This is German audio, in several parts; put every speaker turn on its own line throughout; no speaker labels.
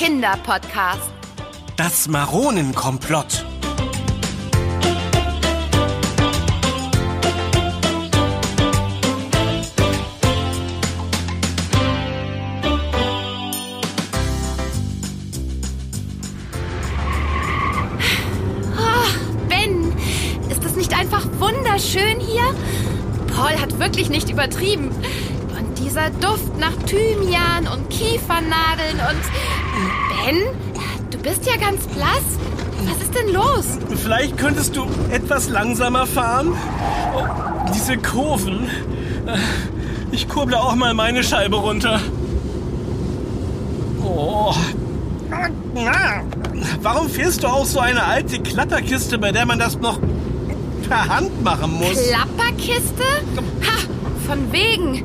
Kinderpodcast.
Das Maronenkomplott.
Ben, ist es nicht einfach wunderschön hier? Paul hat wirklich nicht übertrieben. Und dieser Duft nach Thymian und Kiefernadeln und... Ben, du bist ja ganz blass. Was ist denn los?
Vielleicht könntest du etwas langsamer fahren? Oh, diese Kurven. Äh, Ich kurble auch mal meine Scheibe runter. Oh. Warum fährst du auch so eine alte Klapperkiste, bei der man das noch per Hand machen muss?
Klapperkiste? Ha, von wegen.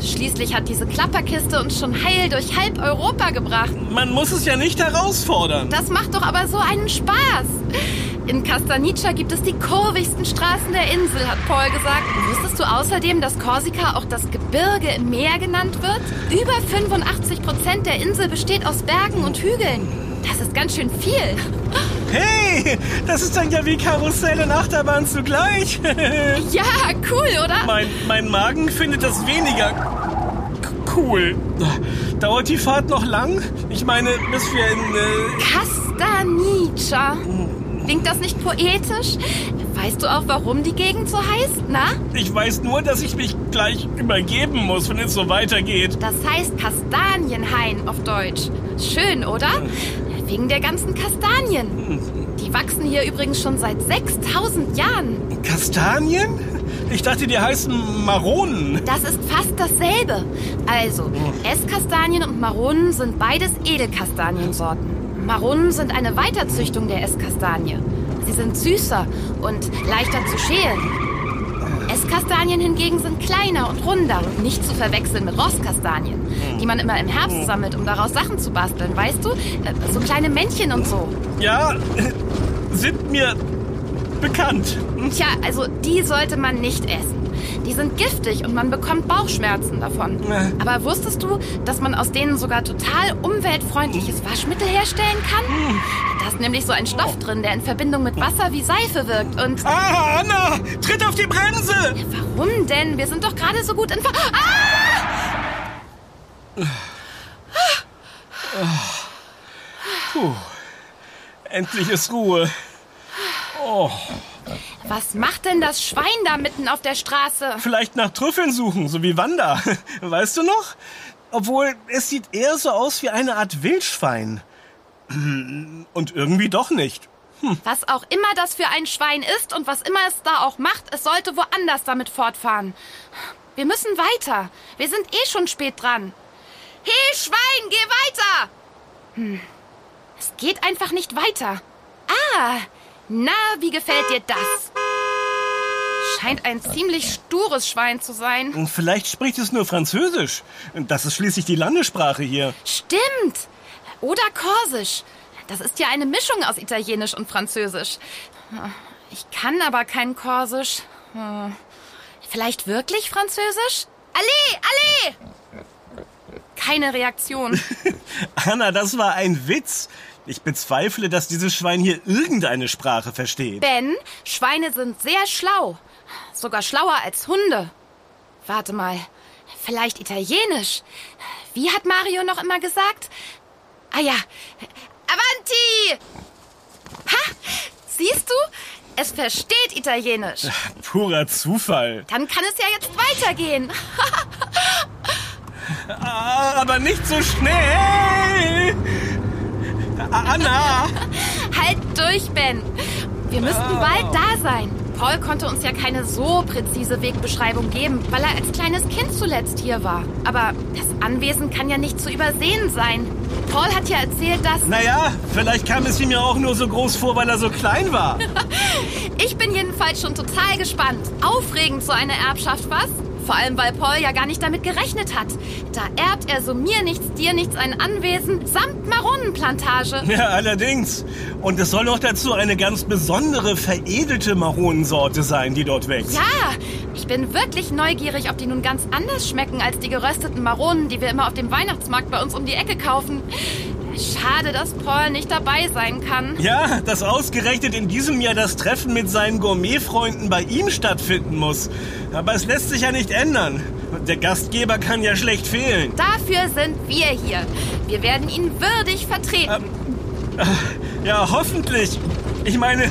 Schließlich hat diese Klapperkiste uns schon heil durch halb Europa gebracht.
Man muss es ja nicht herausfordern.
Das macht doch aber so einen Spaß. In Castanica gibt es die kurvigsten Straßen der Insel, hat Paul gesagt. Wusstest du außerdem, dass Korsika auch das Gebirge im Meer genannt wird? Über 85 Prozent der Insel besteht aus Bergen und Hügeln. Das ist ganz schön viel.
Hey, das ist dann ja wie Karussell und Achterbahn zugleich.
Ja, cool, oder?
mein, mein Magen findet das weniger cool. Dauert die Fahrt noch lang? Ich meine, bis wir in... Äh,
Castanica. Klingt das nicht poetisch? Weißt du auch, warum die Gegend so heißt? Na?
ich weiß nur, dass ich mich gleich übergeben muss, wenn es so weitergeht.
Das heißt Kastanienhain auf Deutsch. Schön, oder? Wegen der ganzen Kastanien. Die wachsen hier übrigens schon seit 6000 Jahren.
Kastanien? Ich dachte, die heißen Maronen.
Das ist fast dasselbe. Also, Esskastanien und Maronen sind beides Edelkastaniensorten. Maronen sind eine Weiterzüchtung der Esskastanie. Sie sind süßer und leichter zu schälen. Esskastanien hingegen sind kleiner und runder, nicht zu verwechseln mit Rosskastanien, die man immer im Herbst sammelt, um daraus Sachen zu basteln, weißt du? Äh, So kleine Männchen und so.
Ja, sind mir bekannt.
Tja, also die sollte man nicht essen. Die sind giftig und man bekommt Bauchschmerzen davon.
Äh.
Aber wusstest du, dass man aus denen sogar total umweltfreundliches Waschmittel herstellen kann? Da ist nämlich so ein Stoff drin, der in Verbindung mit Wasser wie Seife wirkt. Und
Ah, Anna, tritt auf die Bremse.
warum denn? Wir sind doch gerade so gut in... Ver ah!
Endlich ist Ruhe. Oh,
Was macht denn das Schwein da mitten auf der Straße?
vielleicht nach Trüffeln suchen, so wie Wanda. Weißt du noch? Obwohl, es sieht eher so aus wie eine Art Wildschwein. Und irgendwie doch nicht.
Was auch immer das für ein Schwein ist und was immer es da auch macht, es sollte woanders damit fortfahren. Wir müssen weiter. Wir sind eh schon spät dran. Hey, Schwein, geh weiter! Hm. Es geht einfach nicht weiter. Ah, na, wie gefällt dir das? Scheint ein ziemlich stures Schwein zu sein.
Und Vielleicht spricht es nur Französisch. Das ist schließlich die Landessprache hier.
Stimmt. Oder Korsisch. Das ist ja eine Mischung aus Italienisch und Französisch. Ich kann aber kein Korsisch. Vielleicht wirklich Französisch? Allez, allez! Keine Reaktion.
Anna, das war ein Witz. Ich bezweifle, dass dieses Schwein hier irgendeine Sprache versteht.
Ben, Schweine sind sehr schlau. Sogar schlauer als Hunde. Warte mal. Vielleicht Italienisch. Wie hat Mario noch immer gesagt? Ah ja. Avanti! Ha! Siehst du? Es versteht Italienisch.
Purer Zufall.
Dann kann es ja jetzt weitergehen.
Ah, aber nicht so schnell. A- Anna!
Halt durch, Ben. Wir müssten bald da sein. Paul konnte uns ja keine so präzise Wegbeschreibung geben, weil er als kleines Kind zuletzt hier war. Aber das Anwesen kann ja nicht zu übersehen sein. Paul hat ja erzählt, dass...
Naja, vielleicht kam es ihm ja auch nur so groß vor, weil er so klein war.
Ich bin jedenfalls schon total gespannt. Aufregend so eine Erbschaft, was? Vor allem, weil Paul ja gar nicht damit gerechnet hat. Da erbt er so mir nichts, dir nichts ein Anwesen samt Maronenplantage.
Ja, allerdings. Und es soll noch dazu eine ganz besondere, veredelte Maronensorte sein, die dort wächst.
Ja, ich bin wirklich neugierig, ob die nun ganz anders schmecken als die gerösteten Maronen, die wir immer auf dem Weihnachtsmarkt bei uns um die Ecke kaufen. Schade, dass Paul nicht dabei sein kann.
Ja, dass ausgerechnet in diesem Jahr das Treffen mit seinen Gourmetfreunden bei ihm stattfinden muss. Aber es lässt sich ja nicht ändern. Der Gastgeber kann ja schlecht fehlen.
Dafür sind wir hier. Wir werden ihn würdig vertreten.
Ja, hoffentlich. Ich meine,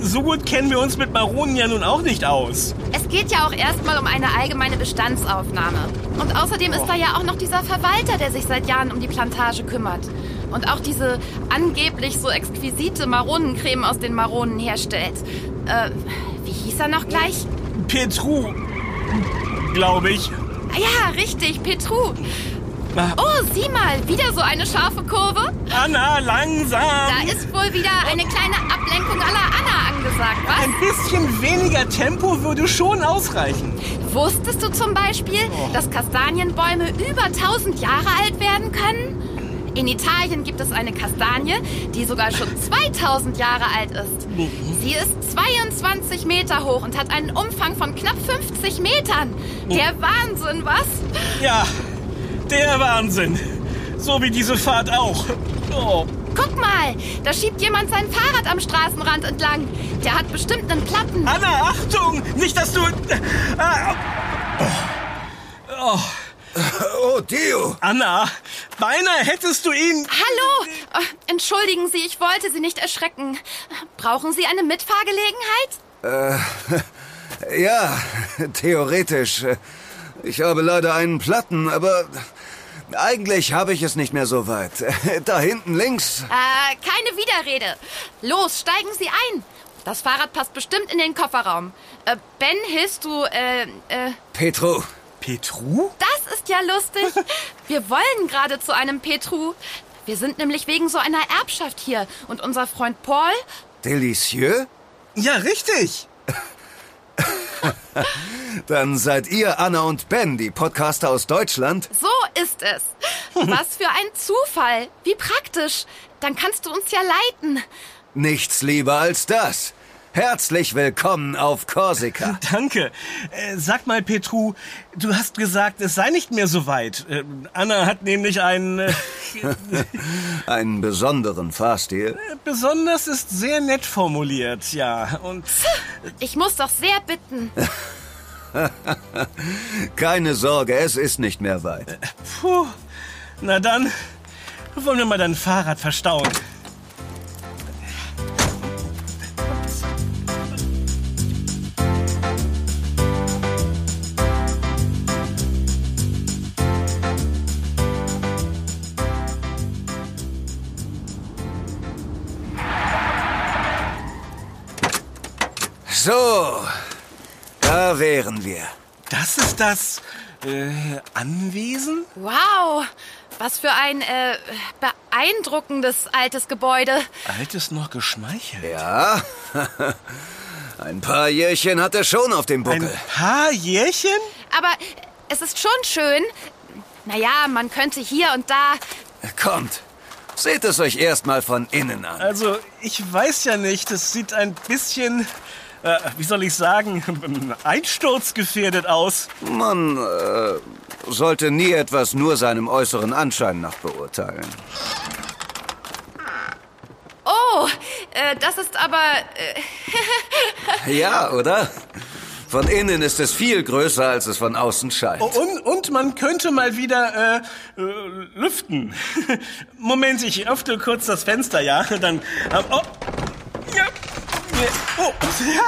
so gut kennen wir uns mit Maronen ja nun auch nicht aus.
Es geht ja auch erstmal um eine allgemeine Bestandsaufnahme. Und außerdem ist da ja auch noch dieser Verwalter, der sich seit Jahren um die Plantage kümmert. Und auch diese angeblich so exquisite Maronencreme aus den Maronen herstellt. Äh, wie hieß er noch gleich?
Petru, glaube ich.
Ah ja, richtig, Petru. Oh, sieh mal, wieder so eine scharfe Kurve.
Anna, langsam.
Da ist wohl wieder eine kleine Ablenkung aller Anna angesagt, was?
Ein bisschen weniger Tempo würde schon ausreichen.
Wusstest du zum Beispiel, dass Kastanienbäume über 1000 Jahre alt werden können? In Italien gibt es eine Kastanie, die sogar schon 2000 Jahre alt ist. Sie ist 22 Meter hoch und hat einen Umfang von knapp 50 Metern. Der Wahnsinn, was?
Ja, der Wahnsinn. So wie diese Fahrt auch. Oh.
Guck mal, da schiebt jemand sein Fahrrad am Straßenrand entlang. Der hat bestimmt einen Platten.
Anna, Achtung! Nicht, dass du... Ah. Oh.
Oh, Theo!
Anna, beinahe hättest du ihn...
Hallo! Äh, Entschuldigen Sie, ich wollte Sie nicht erschrecken. Brauchen Sie eine Mitfahrgelegenheit?
Ja, theoretisch. Ich habe leider einen Platten, aber eigentlich habe ich es nicht mehr so weit. Da hinten links.
Äh, keine Widerrede. Los, steigen Sie ein. Das Fahrrad passt bestimmt in den Kofferraum. Äh, Ben, hilfst du, äh, äh,
Petro.
Petru?
das ist ja lustig. Wir wollen gerade zu einem Petru. Wir sind nämlich wegen so einer Erbschaft hier. Und unser Freund Paul,
Delicieux?
Ja, richtig.
Dann seid ihr Anna und Ben, die Podcaster aus Deutschland.
so ist es. Was für ein Zufall. Wie praktisch. Dann kannst du uns ja leiten.
Nichts lieber als das. Herzlich willkommen auf Korsika.
Danke. Äh, sag mal, Petru, du hast gesagt, es sei nicht mehr so weit. Äh, Anna hat nämlich einen... Äh,
Einen besonderen Fahrstil.
besonders ist sehr nett formuliert, ja. Und
Ich muss doch sehr bitten.
Keine Sorge, es ist nicht mehr weit.
puh, na dann wollen wir mal dein Fahrrad verstauen.
Da wären wir.
Das ist das äh, Anwesen?
Wow, was für ein äh, beeindruckendes altes Gebäude.
Altes noch geschmeichelt.
Ja, ein paar Jährchen hat er schon auf dem
Ein
Buckel.
paar Jährchen?
Aber es ist schon schön. Naja, man könnte hier und da.
Kommt, seht es euch erstmal von innen an.
Also, ich weiß ja nicht, es sieht ein bisschen, äh, wie soll ich sagen, einsturzgefährdet aus.
Man äh, sollte nie etwas nur seinem äußeren Anschein nach beurteilen.
Oh, äh, das ist aber. Äh,
Ja, oder? Von innen ist es viel größer, als es von außen scheint.
Und, und man könnte mal wieder äh, äh, lüften. Moment, ich öffne kurz das Fenster, ja? Dann. Äh, oh. Ja. Oh. Ja.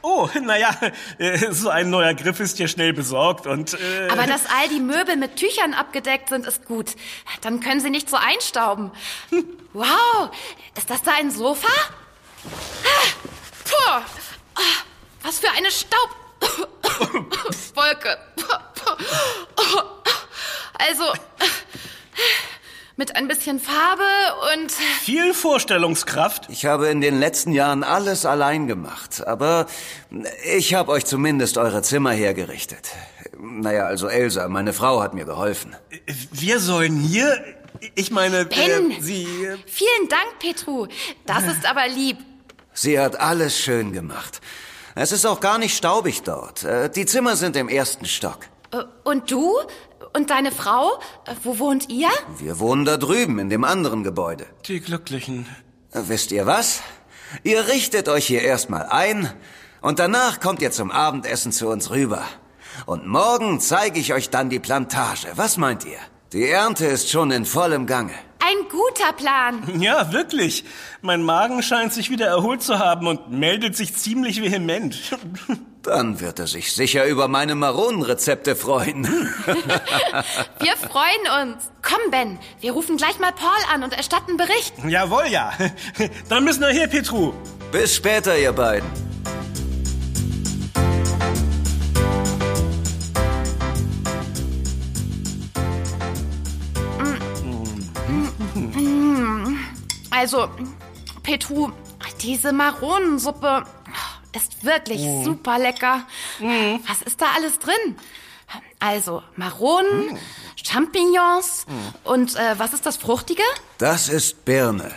Oh, naja, äh, so ein neuer Griff ist hier schnell besorgt und. Äh,
aber dass all die Möbel mit Tüchern abgedeckt sind, ist gut. Dann können sie nicht so einstauben. Wow, ist das da ein Sofa? Ah, Puh. Ah, Was für eine Staubwolke. Also, mit ein bisschen Farbe und
viel Vorstellungskraft.
Ich habe in den letzten Jahren alles allein gemacht, aber ich habe euch zumindest eure Zimmer hergerichtet. Naja, also Elsa, meine Frau hat mir geholfen.
Wir sollen hier. Ich meine,
Ben.
äh, Sie. äh,
vielen Dank, Petru. Das ist aber lieb.
Sie hat alles schön gemacht. Es ist auch gar nicht staubig dort. Äh, Die Zimmer sind im ersten Stock.
Äh, Und du? Und deine Frau? Äh, Wo wohnt ihr?
Wir wohnen da drüben in dem anderen Gebäude.
Die Glücklichen.
Äh, Wisst ihr was? Ihr richtet euch hier erstmal ein und danach kommt ihr zum Abendessen zu uns rüber. Und morgen zeige ich euch dann die Plantage. Was meint ihr? Die Ernte ist schon in vollem Gange.
Ein guter Plan.
Ja, wirklich. Mein Magen scheint sich wieder erholt zu haben und meldet sich ziemlich vehement.
Dann wird er sich sicher über meine Maronenrezepte freuen.
Wir freuen uns. Komm, Ben, wir rufen gleich mal Paul an und erstatten Bericht.
Jawohl, ja. Dann müssen wir her, Petru.
Bis später, ihr beiden.
Also, Petru, diese Maronensuppe ist wirklich super lecker. Was ist da alles drin? Also, Maronen, Champignons und äh, was ist das Fruchtige?
Das ist Birne.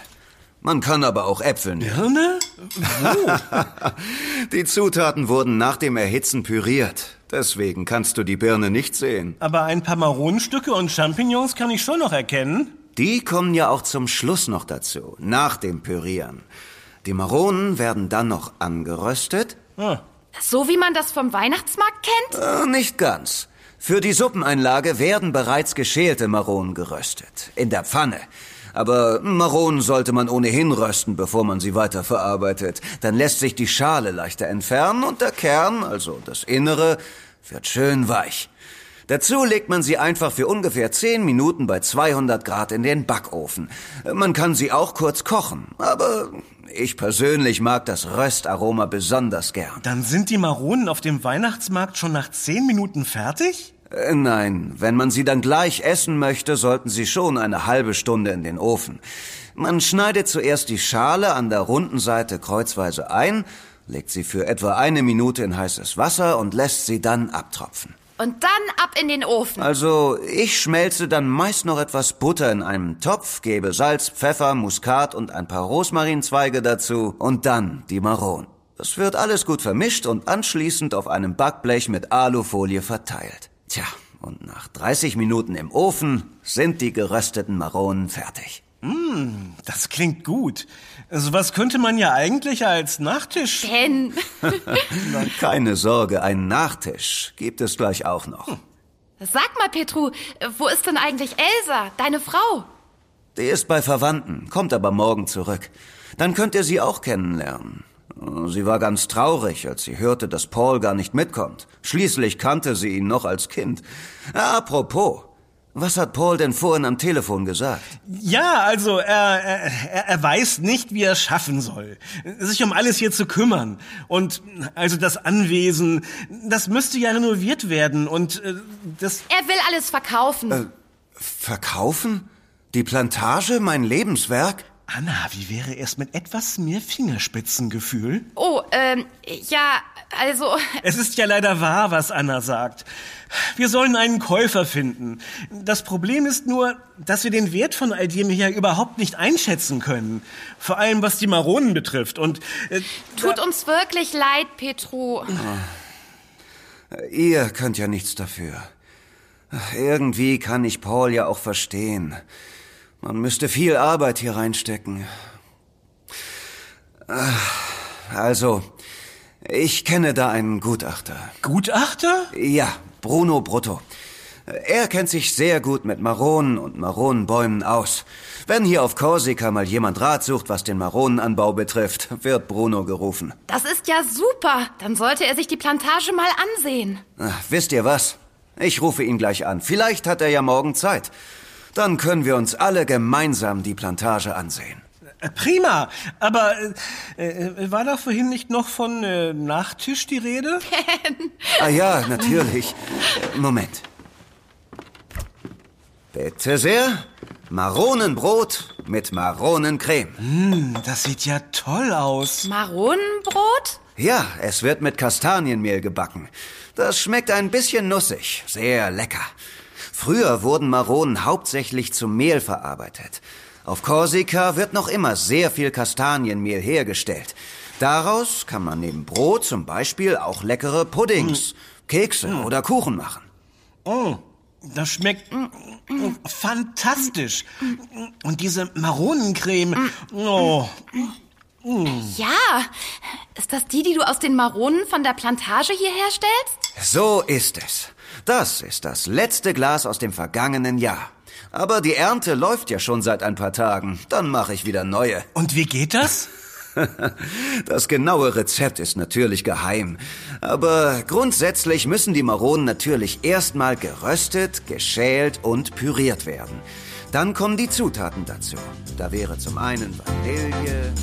Man kann aber auch Äpfel nehmen.
Birne?
Die Zutaten wurden nach dem Erhitzen püriert. Deswegen kannst du die Birne nicht sehen.
Aber ein paar Maronenstücke und Champignons kann ich schon noch erkennen.
Die kommen ja auch zum Schluss noch dazu, nach dem Pürieren. Die Maronen werden dann noch angeröstet.
Ah.
So wie man das vom Weihnachtsmarkt kennt?
Äh, nicht ganz. Für die Suppeneinlage werden bereits geschälte Maronen geröstet. In der Pfanne. Aber Maronen sollte man ohnehin rösten, bevor man sie weiterverarbeitet. Dann lässt sich die Schale leichter entfernen und der Kern, also das Innere, wird schön weich. Dazu legt man sie einfach für ungefähr 10 Minuten bei 200 Grad in den Backofen. Man kann sie auch kurz kochen, aber ich persönlich mag das Röstaroma besonders gern.
Dann sind die Maronen auf dem Weihnachtsmarkt schon nach zehn Minuten fertig?
Äh, Nein, wenn man sie dann gleich essen möchte, sollten sie schon eine halbe Stunde in den Ofen. Man schneidet zuerst die Schale an der runden Seite kreuzweise ein, legt sie für etwa eine Minute in heißes Wasser und lässt sie dann abtropfen.
Und dann ab in den Ofen.
Also, ich schmelze dann meist noch etwas Butter in einem Topf, gebe Salz, Pfeffer, Muskat und ein paar Rosmarinzweige dazu und dann die Maronen. Das wird alles gut vermischt und anschließend auf einem Backblech mit Alufolie verteilt. Tja, und nach 30 Minuten im Ofen sind die gerösteten Maronen fertig.
Das klingt gut. Also was könnte man ja eigentlich als Nachtisch...
Ben,
Na, keine Sorge, einen Nachtisch gibt es gleich auch noch.
sag mal, Petru, wo ist denn eigentlich Elsa, deine Frau?
Die ist bei Verwandten, kommt aber morgen zurück. Dann könnt ihr sie auch kennenlernen. Sie war ganz traurig, als sie hörte, dass Paul gar nicht mitkommt. Schließlich kannte sie ihn noch als Kind. Apropos, was hat Paul denn vorhin am Telefon gesagt?
Ja, also er, er, er- weiß nicht, wie er es schaffen soll, sich um alles hier zu kümmern. Und also das Anwesen, das müsste ja renoviert werden und äh, das...
Er will alles verkaufen.
Verkaufen? Die Plantage, mein Lebenswerk?
Anna, wie wäre es mit etwas mehr Fingerspitzengefühl?
Oh, ähm, ja, also,
Es ist ja leider wahr, was Anna sagt. Wir sollen einen Käufer finden. Das Problem ist nur, dass wir den Wert von all dem hier überhaupt nicht einschätzen können. Vor allem was die Maronen betrifft. Und äh,
tut uns wirklich leid, Petru.
Ihr könnt ja nichts dafür. Irgendwie kann ich Paul ja auch verstehen. Man müsste viel Arbeit hier reinstecken. Also, ich kenne da einen Gutachter.
Gutachter?
Ja, Bruno Brutto. Er kennt sich sehr gut mit Maronen und Maronenbäumen aus. Wenn hier auf Korsika mal jemand Rat sucht, was den Maronenanbau betrifft, wird Bruno gerufen.
Das ist ja super. Dann sollte er sich die Plantage mal ansehen.
Ach, wisst ihr was? Ich rufe ihn gleich an. Vielleicht hat er ja morgen Zeit. Dann können wir uns alle gemeinsam die Plantage ansehen.
Prima. Aber äh, äh, war da vorhin nicht noch von äh, Nachtisch die Rede?
Ah ja, natürlich. Moment. Bitte sehr. Maronenbrot mit Maronencreme.
Das sieht ja toll aus.
Maronenbrot?
Ja, es wird mit Kastanienmehl gebacken. Das schmeckt ein bisschen nussig, sehr lecker. Früher wurden Maronen hauptsächlich zum Mehl verarbeitet. Auf Korsika wird noch immer sehr viel Kastanienmehl hergestellt. Daraus kann man neben Brot zum Beispiel auch leckere Puddings, Kekse oder Kuchen machen.
Oh, das schmeckt fantastisch. Und diese Maronencreme. Oh,
Ja, ist das die, die du aus den Maronen von der Plantage hier herstellst?
So ist es. Das ist das letzte Glas aus dem vergangenen Jahr. Aber die Ernte läuft ja schon seit ein paar Tagen. Dann mache ich wieder neue.
und wie geht das?
Das genaue Rezept ist natürlich geheim. Aber grundsätzlich müssen die Maronen natürlich erstmal geröstet, geschält und püriert werden. Dann kommen die Zutaten dazu. Da wäre zum einen Vanille.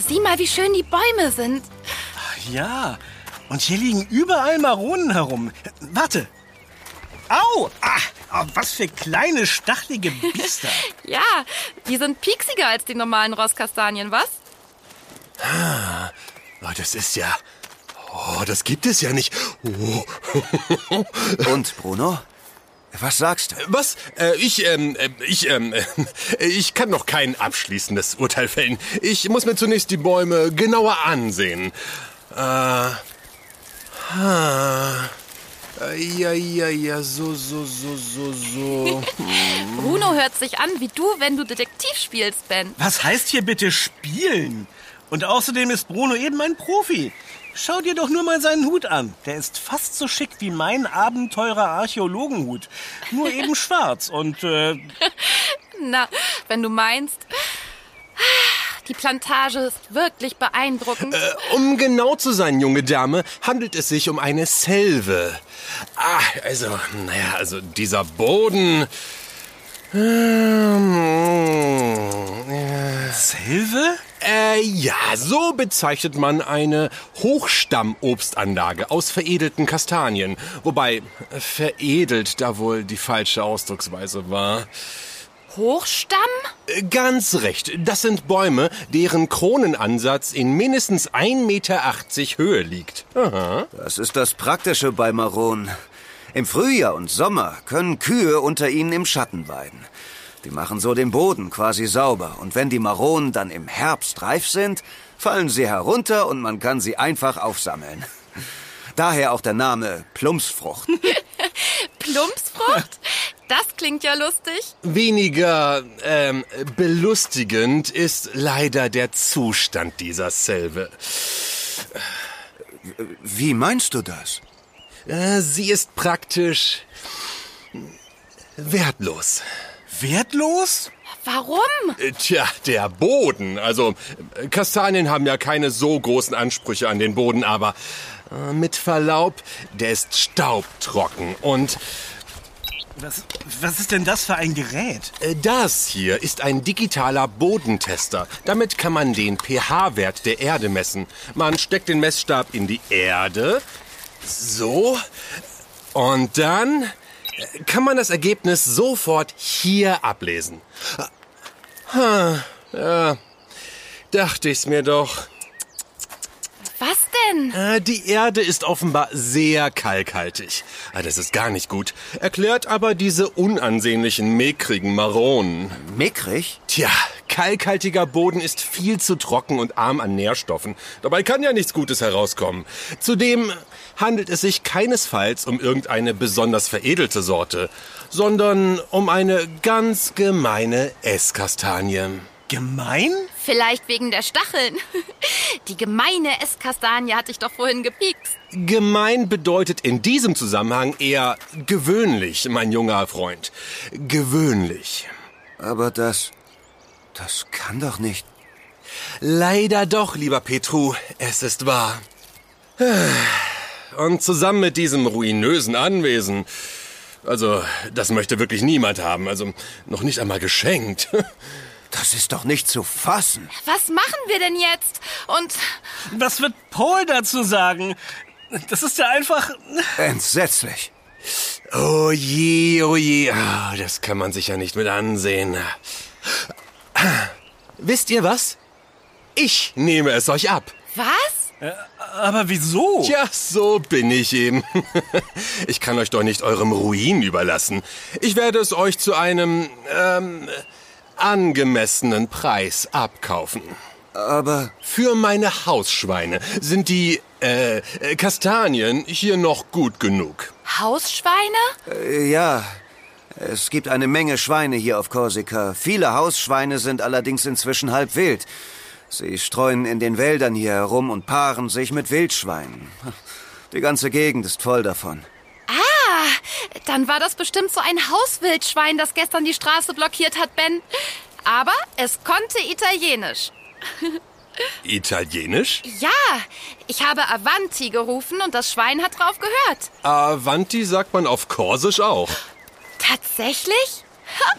Sieh mal, wie schön die Bäume sind.
Ja, und hier liegen überall Maronen herum. Warte. Au! Ah, oh, was für kleine, stachelige Biester.
Ja, die sind pieksiger als die normalen Rosskastanien, was?
Oh, das ist ja... Oh, das gibt es ja nicht. Oh.
Und, Bruno? Was sagst du?
Was? Äh, ich, ähm, äh, ich, ähm, äh, ich kann noch kein abschließendes Urteil fällen. Ich muss mir zunächst die Bäume genauer ansehen. Äh, ah, äh, ja, ja, ja, so, so, so, so, so.
Bruno hört sich an wie du, wenn du Detektiv spielst, Ben.
Was heißt hier bitte spielen? Und außerdem ist Bruno eben ein Profi. Schau dir doch nur mal seinen Hut an. Der ist fast so schick wie mein Abenteurer Archäologenhut. Nur eben schwarz und äh,
Na, wenn du meinst. Die Plantage ist wirklich beeindruckend.
Äh, um genau zu sein, junge Dame, handelt es sich um eine Selve. Ah, also, naja, also dieser Boden. Ähm,
Silve?
Äh, ja, so bezeichnet man eine Hochstammobstanlage aus veredelten Kastanien. Wobei veredelt da wohl die falsche Ausdrucksweise war.
Hochstamm?
Äh, Ganz recht. Das sind Bäume, deren Kronenansatz in mindestens 1,80 Meter Höhe liegt. Aha.
Das ist das Praktische bei Maronen. Im Frühjahr und Sommer können Kühe unter ihnen im Schatten weiden. Die machen so den Boden quasi sauber. Und wenn die Maronen dann im Herbst reif sind, fallen sie herunter und man kann sie einfach aufsammeln. Daher auch der Name Plumpsfrucht.
Plumpsfrucht? Das klingt ja lustig.
Weniger ähm, belustigend ist leider der Zustand dieser Selve.
Wie meinst du das?
Äh, sie ist praktisch wertlos.
Wertlos?
Warum?
Äh, Tja, der Boden. Also, Kastanien haben ja keine so großen Ansprüche an den Boden, aber äh, mit Verlaub, der ist staubtrocken. Und
Was, was ist denn das für ein Gerät?
äh, das hier ist ein digitaler Bodentester. Damit kann man den pH-Wert der Erde messen. Man steckt den Messstab in die Erde. So. Und dann äh, kann man das Ergebnis sofort hier ablesen. Ah, Ja, dachte ich's mir doch.
Was denn?
Äh, Die Erde ist offenbar sehr kalkhaltig. Ah, Das ist gar nicht gut. Erklärt aber diese unansehnlichen, mickrigen Maronen.
Mickrig?
Tja, kalkhaltiger Boden ist viel zu trocken und arm an Nährstoffen. Dabei kann ja nichts Gutes herauskommen. Zudem handelt es sich keinesfalls um irgendeine besonders veredelte Sorte, sondern um eine ganz gemeine Esskastanie.
Gemein?
Vielleicht wegen der Stacheln. Die gemeine Esskastanie hat dich doch vorhin gepiekst.
Gemein bedeutet in diesem Zusammenhang eher gewöhnlich, mein junger Freund. Gewöhnlich.
Aber das... Das kann doch nicht...
Leider doch, lieber Petru, es ist wahr. Und zusammen mit diesem ruinösen Anwesen, also das möchte wirklich niemand haben, also noch nicht einmal geschenkt.
Das ist doch nicht zu fassen.
Was machen wir denn jetzt? Und
Was wird Paul dazu sagen? Das ist ja einfach...
Entsetzlich.
Oh je, oh je, Ah, das kann man sich ja nicht mit ansehen. Wisst ihr was? Ich nehme es euch ab.
was?
Aber wieso?
Tja, so bin ich eben. Ich kann euch doch nicht eurem Ruin überlassen. Ich werde es euch zu einem, ähm, angemessenen Preis abkaufen.
Aber
Für meine Hausschweine sind die äh, äh, Kastanien hier noch gut genug.
Hausschweine?
äh, ja, es gibt eine Menge Schweine hier auf Korsika. Viele Hausschweine sind allerdings inzwischen halb wild. Sie streuen in den Wäldern hier herum und paaren sich mit Wildschweinen. Die ganze Gegend ist voll davon.
Ah, dann war das bestimmt so ein Hauswildschwein, das gestern die Straße blockiert hat, Ben. Aber es konnte Italienisch.
Italienisch?
Ja, ich habe Avanti gerufen und das Schwein hat drauf gehört.
Avanti sagt man auf Korsisch auch.
Tatsächlich? Ha,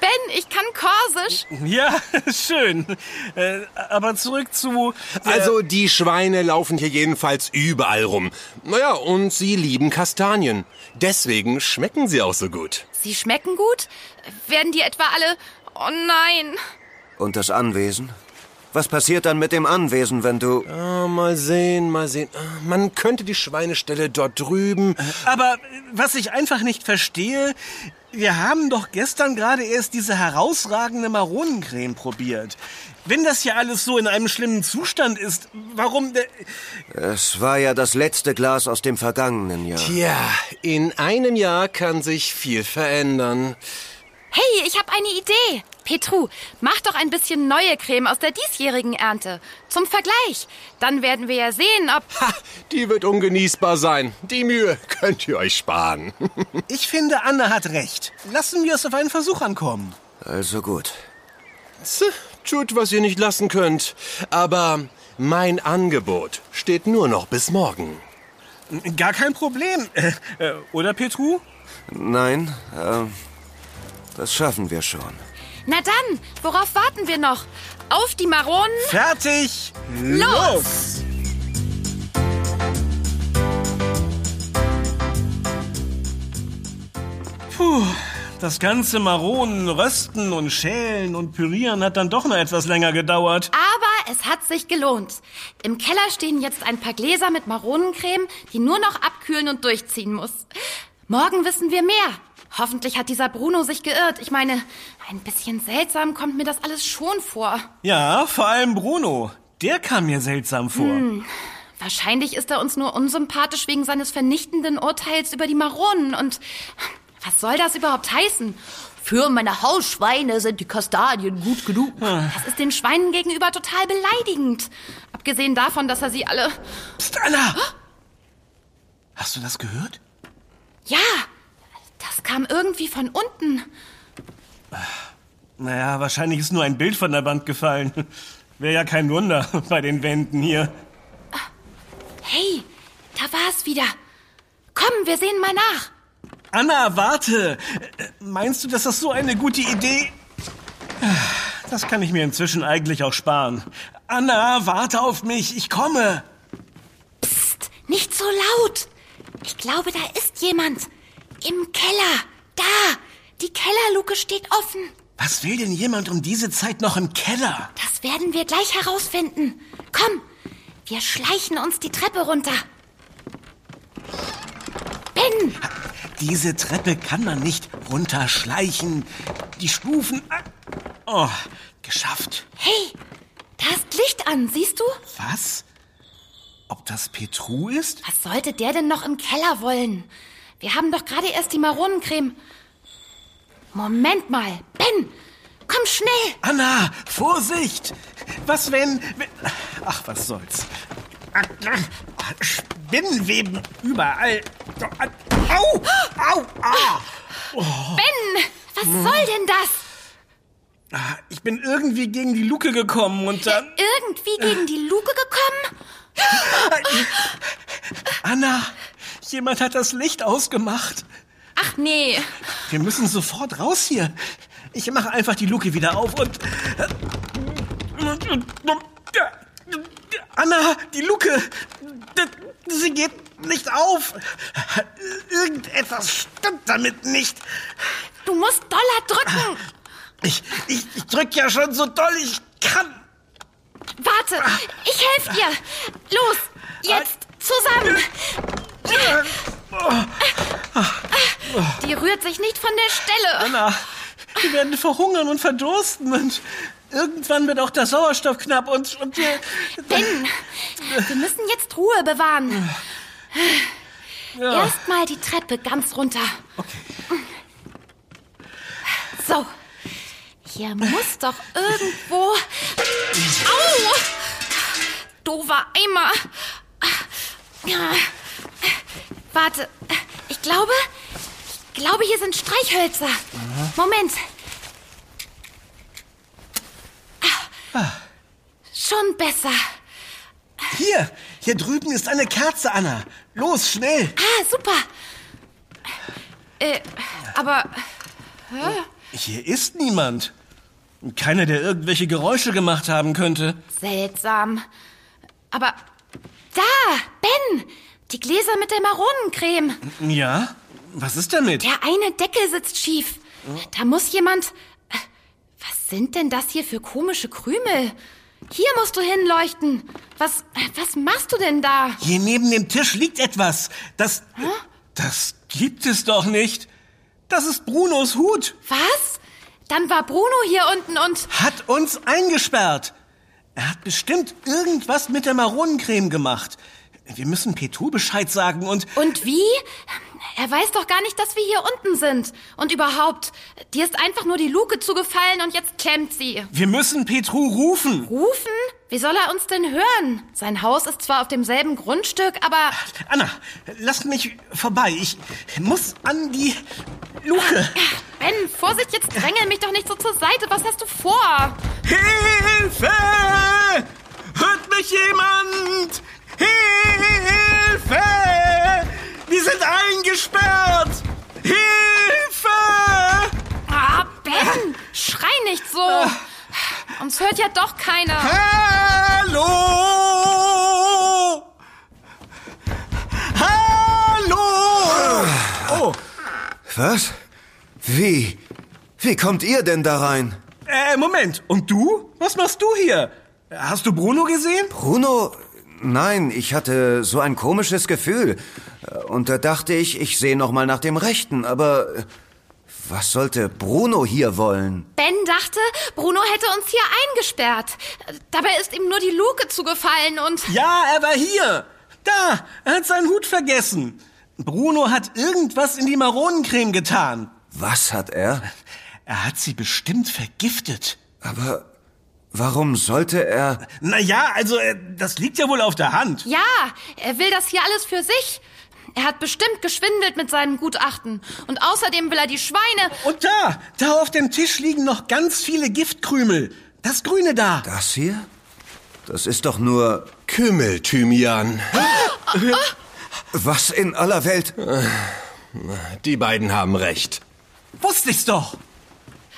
Ben, ich kann Korsisch.
Ja, schön. Äh, aber zurück zu... der-
Also die Schweine laufen hier jedenfalls überall rum. Naja, und sie lieben Kastanien. Deswegen schmecken sie auch so gut.
Sie schmecken gut? Werden die etwa alle... Oh nein.
Und das Anwesen? Was passiert dann mit dem Anwesen, wenn du...
Ah, mal sehen, mal sehen. Ah, Man könnte die Schweinestelle dort drüben.
Aber äh, was ich einfach nicht verstehe, wir haben doch gestern gerade erst diese herausragende Maronencreme probiert. Wenn das hier alles so in einem schlimmen Zustand ist, warum... äh,
Es war ja das letzte Glas aus dem vergangenen Jahr.
Tja, in einem Jahr kann sich viel verändern.
Hey, ich habe eine Idee. Petru, mach doch ein bisschen neue Creme aus der diesjährigen Ernte. Zum Vergleich. Dann werden wir ja sehen, ob...
Ha, die wird ungenießbar sein. Die Mühe könnt ihr euch sparen.
Ich finde, Anna hat recht. Lassen wir es auf einen Versuch ankommen.
Also gut.
Tut, was ihr nicht lassen könnt. Aber mein Angebot steht nur noch bis morgen.
Gar kein Problem. Äh, äh, oder, Petru?
Nein, äh, das schaffen wir schon.
Na dann, worauf warten wir noch? Auf die Maronen?
Fertig.
Los!
Puh, das ganze Maronen, Rösten und Schälen und Pürieren hat dann doch noch etwas länger gedauert.
Aber es hat sich gelohnt. Im Keller stehen jetzt ein paar Gläser mit Maronencreme, die nur noch abkühlen und durchziehen muss. Morgen wissen wir mehr. Hoffentlich hat dieser Bruno sich geirrt. Ich meine, ein bisschen seltsam kommt mir das alles schon vor.
Ja, vor allem Bruno. Der kam mir seltsam vor.
Wahrscheinlich ist er uns nur unsympathisch wegen seines vernichtenden Urteils über die Maronen. Und was soll das überhaupt heißen? Für meine Hausschweine sind die Kastanien gut genug. Das ist den Schweinen gegenüber total beleidigend. Abgesehen davon, dass er sie alle...
Psst, Anna! Hast du das gehört?
Ja, das kam irgendwie von unten.
Naja, wahrscheinlich ist nur ein Bild von der Wand gefallen. Wäre ja kein Wunder bei den Wänden hier.
Hey, da war es wieder. Komm, wir sehen mal nach.
Anna, warte! Meinst du, dass das so eine gute Idee... Das kann ich mir inzwischen eigentlich auch sparen. Anna, warte auf mich, ich komme!
Psst, nicht so laut. Ich glaube, da ist jemand. Im Keller. Da. Die Kellerluke steht offen.
Was will denn jemand um diese Zeit noch im Keller?
Das werden wir gleich herausfinden. Komm, wir schleichen uns die Treppe runter. Ben,
Diese Treppe kann man nicht runterschleichen. Die Stufen... Oh, geschafft.
hey, da ist Licht an, siehst du?
Was? Ob das Petru ist?
Was sollte der denn noch im Keller wollen? Wir haben doch gerade erst die Maronencreme. Moment mal, Ben, komm schnell.
Anna, Vorsicht! Was wenn... ach, was soll's. Spinnenweben überall. Au! Au! Ah!
Ben, was soll denn das?
Ich bin irgendwie gegen die Luke gekommen und dann...
Irgendwie gegen die Luke gekommen?
Anna, jemand hat das Licht ausgemacht.
Ach nee,
Wir müssen sofort raus hier. Ich mache einfach die Luke wieder auf und... Anna, die Luke! Sie geht nicht auf. Irgendetwas stimmt damit nicht.
du musst doller drücken.
Ich, ich, ich drück ja schon so doll ich kann.
Warte, ich helf dir. Los, jetzt zusammen. Die rührt sich nicht von der Stelle.
Anna, wir werden verhungern und verdursten und Irgendwann wird auch der Sauerstoff knapp und, und wir...
Ben, wir müssen jetzt Ruhe bewahren.
Ja.
Erstmal die Treppe ganz runter. So. Hier muss doch irgendwo. Au! Doofer Eimer. Ja. Warte. Ich glaube. Ich glaube, hier sind Streichhölzer. Moment. Ah. Schon besser.
Hier, hier drüben ist eine Kerze, Anna. Los, schnell.
Ah, super. Äh, aber.
Hier ist niemand. Keiner, der irgendwelche Geräusche gemacht haben könnte.
Seltsam. Aber da, Ben, die Gläser mit der Maronencreme.
Ja? Was ist damit?
Der eine Deckel sitzt schief. Da muss jemand. Äh, Was sind denn das hier für komische Krümel? Hier musst du hinleuchten. Was, was machst du denn da?
Hier neben dem Tisch liegt etwas. Das. Das gibt es doch nicht. Das ist Brunos Hut.
Was? Dann war Bruno hier unten und.
Hat uns eingesperrt. Er hat bestimmt irgendwas mit der Maronencreme gemacht. Wir müssen Petu Bescheid sagen und.
Und wie? Er weiß doch gar nicht, dass wir hier unten sind. Und überhaupt, dir ist einfach nur die Luke zugefallen und jetzt klemmt sie.
Wir müssen Petru rufen.
Rufen? Wie soll er uns denn hören? Sein Haus ist zwar auf demselben Grundstück, aber
Anna, lass mich vorbei. Ich muss an die Luke.
Ben, Vorsicht, jetzt drängel mich doch nicht so zur Seite. Was hast du vor?
Hilfe! Hört mich jemand? Hilfe! Wir sind eingesperrt! Hilfe!
Ah, Ben, schrei nicht so. Uns hört ja doch keiner.
Hallo! Hallo! Oh,
Was? Wie? Wie kommt ihr denn da rein?
äh, Moment. Und du? Was machst du hier? Hast du Bruno gesehen?
Bruno? Nein, ich hatte so ein komisches Gefühl. Und da dachte ich, ich sehe noch mal nach dem Rechten, aber äh, was sollte Bruno hier wollen?
Ben dachte, Bruno hätte uns hier eingesperrt. Dabei ist ihm nur die Luke zugefallen und...
Ja, er war hier. Da, er hat seinen Hut vergessen. Bruno hat irgendwas in die Maronencreme getan.
Was hat er?
Er hat sie bestimmt vergiftet.
Aber warum sollte er...
Na ja, also äh, das liegt ja wohl auf der Hand.
Ja, er will das hier alles für sich. Er hat bestimmt geschwindelt mit seinem Gutachten. Und außerdem will er die Schweine...
Und da, da auf dem Tisch liegen noch ganz viele Giftkrümel. Das Grüne da.
Das hier? Das ist doch nur...
Kümmelthymian.
Was in aller Welt?
Die beiden haben recht.
Wusste ich's doch.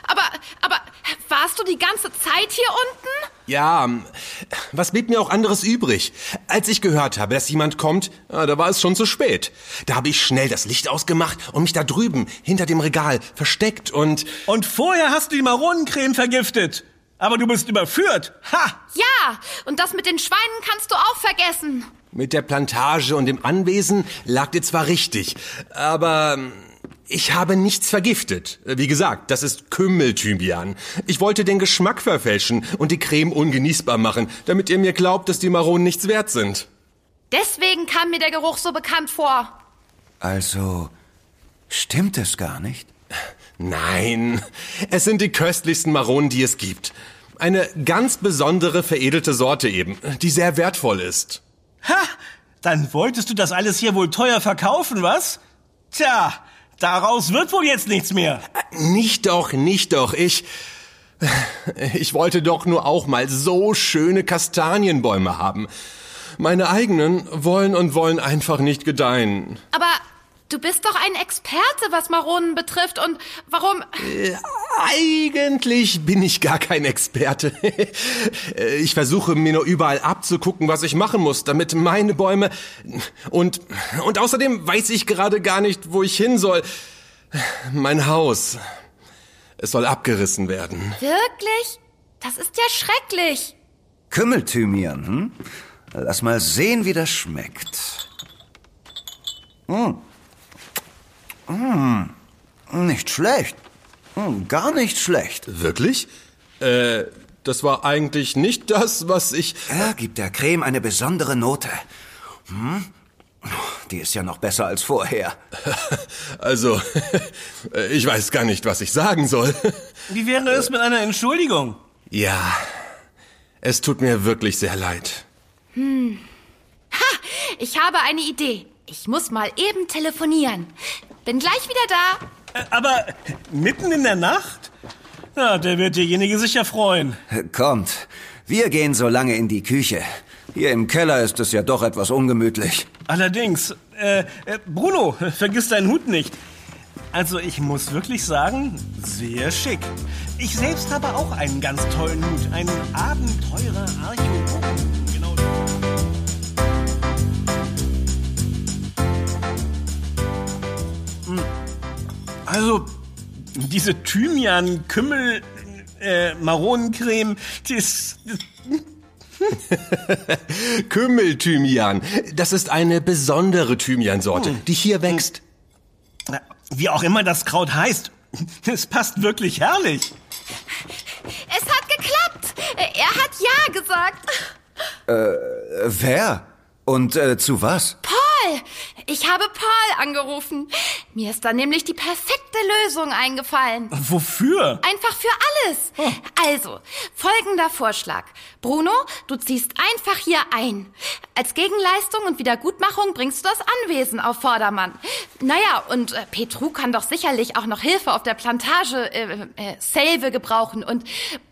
Aber, aber, warst du die ganze Zeit hier unten?
Ja, was blieb mir auch anderes übrig? Als ich gehört habe, dass jemand kommt, da war es schon zu spät. Da habe ich schnell das Licht ausgemacht und mich da drüben, hinter dem Regal, versteckt und...
Und vorher hast du die Maronencreme vergiftet. Aber du bist überführt. Ha!
Ja, und das mit den Schweinen kannst du auch vergessen.
Mit der Plantage und dem Anwesen lag dir zwar richtig, aber ähm, ich habe nichts vergiftet. Wie gesagt, das ist Kümmelthymian. Ich wollte den Geschmack verfälschen und die Creme ungenießbar machen, damit ihr mir glaubt, dass die Maronen nichts wert sind.
Deswegen kam mir der Geruch so bekannt vor.
Also, stimmt es gar nicht?
Nein, es sind die köstlichsten Maronen, die es gibt. Eine ganz besondere veredelte Sorte eben, die sehr wertvoll ist.
Ha! Dann wolltest du das alles hier wohl teuer verkaufen, was? Tja, daraus wird wohl jetzt nichts mehr.
Nicht doch, nicht doch, ich... Ich wollte doch nur auch mal so schöne Kastanienbäume haben. Meine eigenen wollen und wollen einfach nicht gedeihen.
Aber du bist doch ein Experte, was Maronen betrifft. Und warum...
Eigentlich bin ich gar kein Experte. Ich versuche mir nur überall abzugucken, was ich machen muss, damit meine Bäume... Und, und außerdem weiß ich gerade gar nicht, wo ich hin soll. Mein Haus. Es soll abgerissen werden.
Wirklich? Das ist ja schrecklich.
Kümmelthymian, hm? Lass mal sehen, wie das schmeckt. Hm. Hm. Nicht schlecht. Hm, gar nicht schlecht.
Wirklich? Äh, das war eigentlich nicht das, was ich...
Er gibt der Creme eine besondere Note. Hm? Die ist ja noch besser als vorher.
Also, ich weiß gar nicht, was ich sagen soll.
Wie wäre es mit einer Entschuldigung?
Ja, es tut mir wirklich sehr leid.
Hm. Ha, ich habe eine Idee. Ich muss mal eben telefonieren. Bin gleich wieder da.
Äh, aber mitten in der Nacht? Na, der wird derjenige sicher freuen.
Kommt, wir gehen so lange in die Küche. Hier im Keller ist es ja doch etwas ungemütlich.
Allerdings, äh, äh, Bruno, vergiss deinen Hut nicht. Also ich muss wirklich sagen, sehr schick. Ich selbst habe auch einen ganz tollen Hut, einen Abenteurer Archäologen. Also diese Thymian, Kümmel, äh, Maronencreme, die ist
Kümmelthymian. Das ist eine besondere Thymiansorte, hm. die hier wächst.
Wie auch immer das Kraut heißt. Es passt wirklich herrlich.
Es hat geklappt. Er hat Ja gesagt.
Äh, wer? Und äh, zu was?
Paul! Ich habe Paul angerufen. Mir ist da nämlich die perfekte Lösung eingefallen.
Wofür?
Einfach für alles. Oh. Also, folgender Vorschlag. Bruno, du ziehst einfach hier ein. Als Gegenleistung und Wiedergutmachung bringst du das Anwesen auf Vordermann. Naja, und äh, Petru kann doch sicherlich auch noch Hilfe auf der Plantage äh, äh, Salve gebrauchen. Und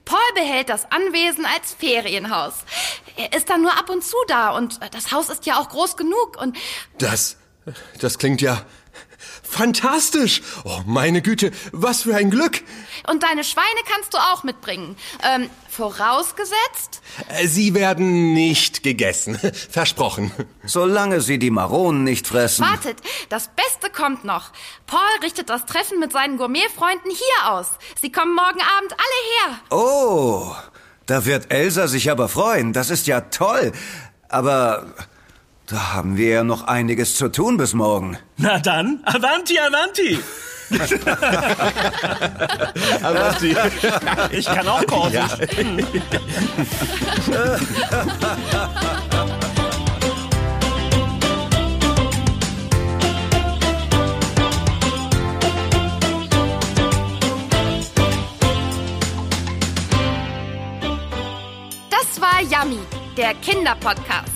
Paul behält das Anwesen als Ferienhaus. Er ist dann nur ab und zu da und äh, das Haus ist ja auch groß genug und...
Das, das klingt ja Fantastisch! Oh, meine Güte, was für ein Glück!
Und deine Schweine kannst du auch mitbringen. Ähm, vorausgesetzt?
Äh, sie werden nicht gegessen. Versprochen.
Solange sie die Maronen nicht fressen.
Wartet, das Beste kommt noch. Paul richtet das Treffen mit seinen Gourmetfreunden hier aus. Sie kommen morgen Abend alle her.
Oh, da wird Elsa sich aber freuen. Das ist ja toll. Aber da haben wir ja noch einiges zu tun bis morgen.
Na dann, Avanti, Avanti!
Avanti.
Ich kann auch kochen. Ja.
Das war Yummy, der Kinderpodcast.